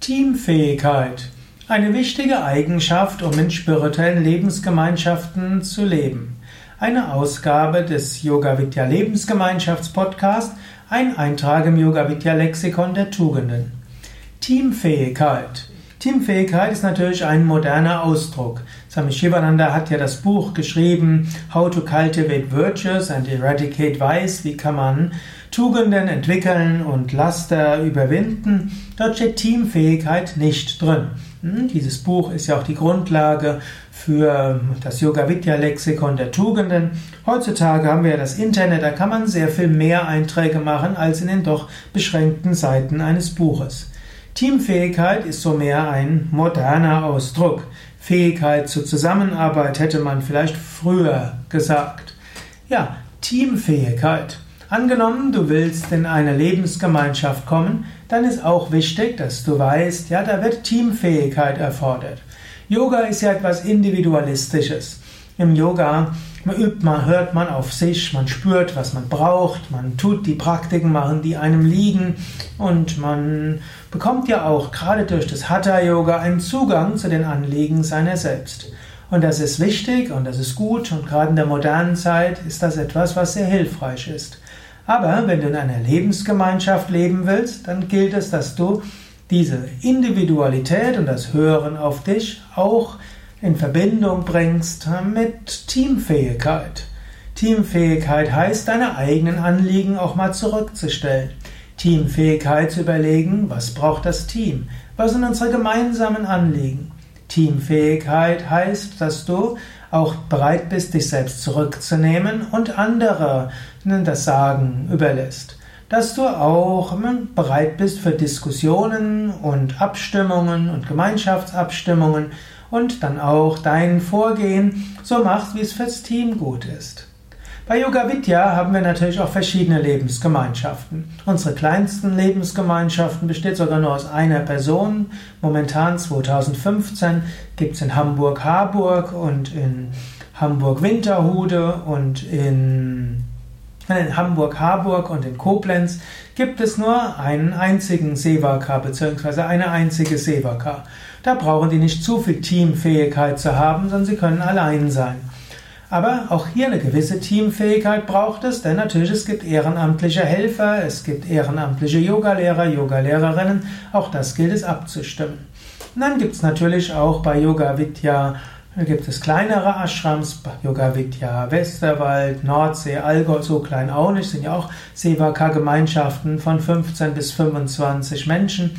Teamfähigkeit. Eine wichtige Eigenschaft, um in spirituellen Lebensgemeinschaften zu leben. Eine Ausgabe des Yoga Vidya Lebensgemeinschafts Podcast, ein Eintrag im Yoga Vidya Lexikon der Tugenden. Teamfähigkeit. Teamfähigkeit ist natürlich ein moderner Ausdruck. Swami Shivananda hat ja das Buch geschrieben, How to Cultivate Virtues and Eradicate Vice, wie kann man Tugenden entwickeln und Laster überwinden. Dort steht Teamfähigkeit nicht drin. Hm, dieses Buch ist ja auch die Grundlage für das Yoga Vidya Lexikon der Tugenden. Heutzutage haben wir ja das Internet, da kann man sehr viel mehr Einträge machen als in den doch beschränkten Seiten eines Buches. Teamfähigkeit ist so mehr ein moderner Ausdruck. Fähigkeit zur Zusammenarbeit hätte man vielleicht früher gesagt. Ja, Teamfähigkeit. Angenommen, du willst in eine Lebensgemeinschaft kommen, dann ist auch wichtig, dass du weißt, ja, da wird Teamfähigkeit erfordert. Yoga ist ja etwas Individualistisches. Im Yoga übt, man hört man auf sich, man spürt, was man braucht, man tut die Praktiken machen, die einem liegen und man bekommt ja auch gerade durch das Hatha Yoga einen Zugang zu den Anliegen seiner selbst. Und das ist wichtig und das ist gut und gerade in der modernen Zeit ist das etwas, was sehr hilfreich ist. Aber wenn du in einer Lebensgemeinschaft leben willst, dann gilt es, dass du diese Individualität und das Hören auf dich auch in Verbindung bringst mit Teamfähigkeit. Teamfähigkeit heißt, deine eigenen Anliegen auch mal zurückzustellen. Teamfähigkeit zu überlegen, was braucht das Team? Was sind unsere gemeinsamen Anliegen? Teamfähigkeit heißt, dass du auch bereit bist, dich selbst zurückzunehmen und andere das Sagen überlässt. Dass du auch bereit bist für Diskussionen und Abstimmungen und Gemeinschaftsabstimmungen und dann auch dein Vorgehen so machst, wie es fürs Team gut ist. Bei Yoga Vidya haben wir natürlich auch verschiedene Lebensgemeinschaften. Unsere kleinsten Lebensgemeinschaften besteht sogar nur aus einer Person. Momentan 2015 gibt es in Hamburg-Harburg und in Hamburg-Winterhude und in, in Hamburg-Harburg und in Koblenz gibt es nur einen einzigen Sevaka bzw. eine einzige Sevaka. Da brauchen die nicht zu viel Teamfähigkeit zu haben, sondern sie können allein sein. Aber auch hier eine gewisse Teamfähigkeit braucht es, denn natürlich es gibt ehrenamtliche Helfer, es gibt ehrenamtliche Yogalehrer, Yogalehrerinnen, auch das gilt es abzustimmen. Und dann gibt es natürlich auch bei Yoga Vidya gibt es kleinere Ashrams, Yoga Vidya Westerwald, Nordsee, Allgäu, so klein auch nicht, sind ja auch Sevaka-Gemeinschaften von 15 bis 25 Menschen.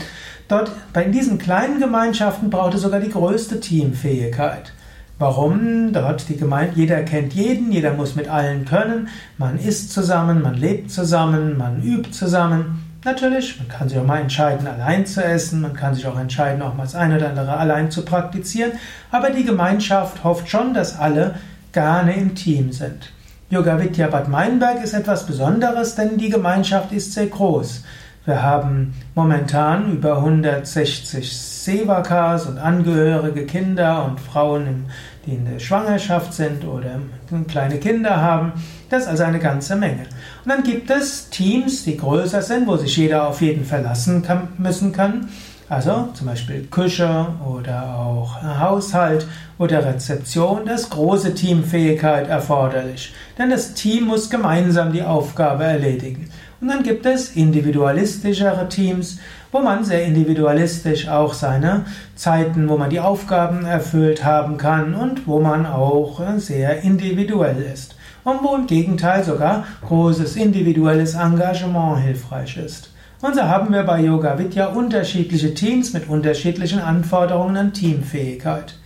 Dort, bei diesen kleinen Gemeinschaften braucht es sogar die größte Teamfähigkeit. Warum? Dort die Gemeinde, jeder kennt jeden, jeder muss mit allen können, man isst zusammen, man lebt zusammen, man übt zusammen. Natürlich, man kann sich auch mal entscheiden, allein zu essen, man kann sich auch entscheiden, auch mal das eine oder andere allein zu praktizieren, aber die Gemeinschaft hofft schon, dass alle gerne im Team sind. Yoga Vidya Bad Meinberg ist etwas Besonderes, denn die Gemeinschaft ist sehr groß. Wir haben momentan über 160 Sevakas und Angehörige, Kinder und Frauen, die in der Schwangerschaft sind oder kleine Kinder haben. Das ist also eine ganze Menge. Und dann gibt es Teams, die größer sind, wo sich jeder auf jeden verlassen kann, müssen kann. Also zum Beispiel Küche oder auch Haushalt oder Rezeption, das ist große Teamfähigkeit erforderlich. Denn das Team muss gemeinsam die Aufgabe erledigen. Und dann gibt es individualistischere Teams, wo man sehr individualistisch auch seine Zeiten, wo man die Aufgaben erfüllt haben kann und wo man auch sehr individuell ist. Und wo im Gegenteil sogar großes individuelles Engagement hilfreich ist. Und so haben wir bei Yoga Vidya unterschiedliche Teams mit unterschiedlichen Anforderungen an Teamfähigkeit.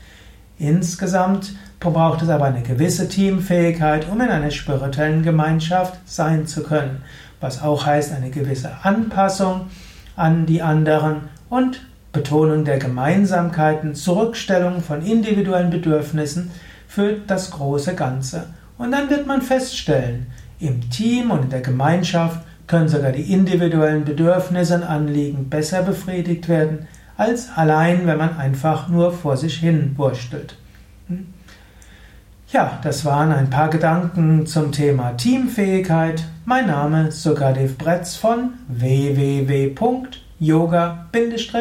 Insgesamt braucht es aber eine gewisse Teamfähigkeit, um in einer spirituellen Gemeinschaft sein zu können, was auch heißt eine gewisse Anpassung an die anderen und Betonung der Gemeinsamkeiten, Zurückstellung von individuellen Bedürfnissen für das große Ganze. Und dann wird man feststellen, im Team und in der Gemeinschaft können sogar die individuellen Bedürfnisse und Anliegen besser befriedigt werden, als allein, wenn man einfach nur vor sich hin wurstelt. Hm? Ja, das waren ein paar Gedanken zum Thema Teamfähigkeit. Mein Name ist Sukadev Bretz von www yoga-vidya.de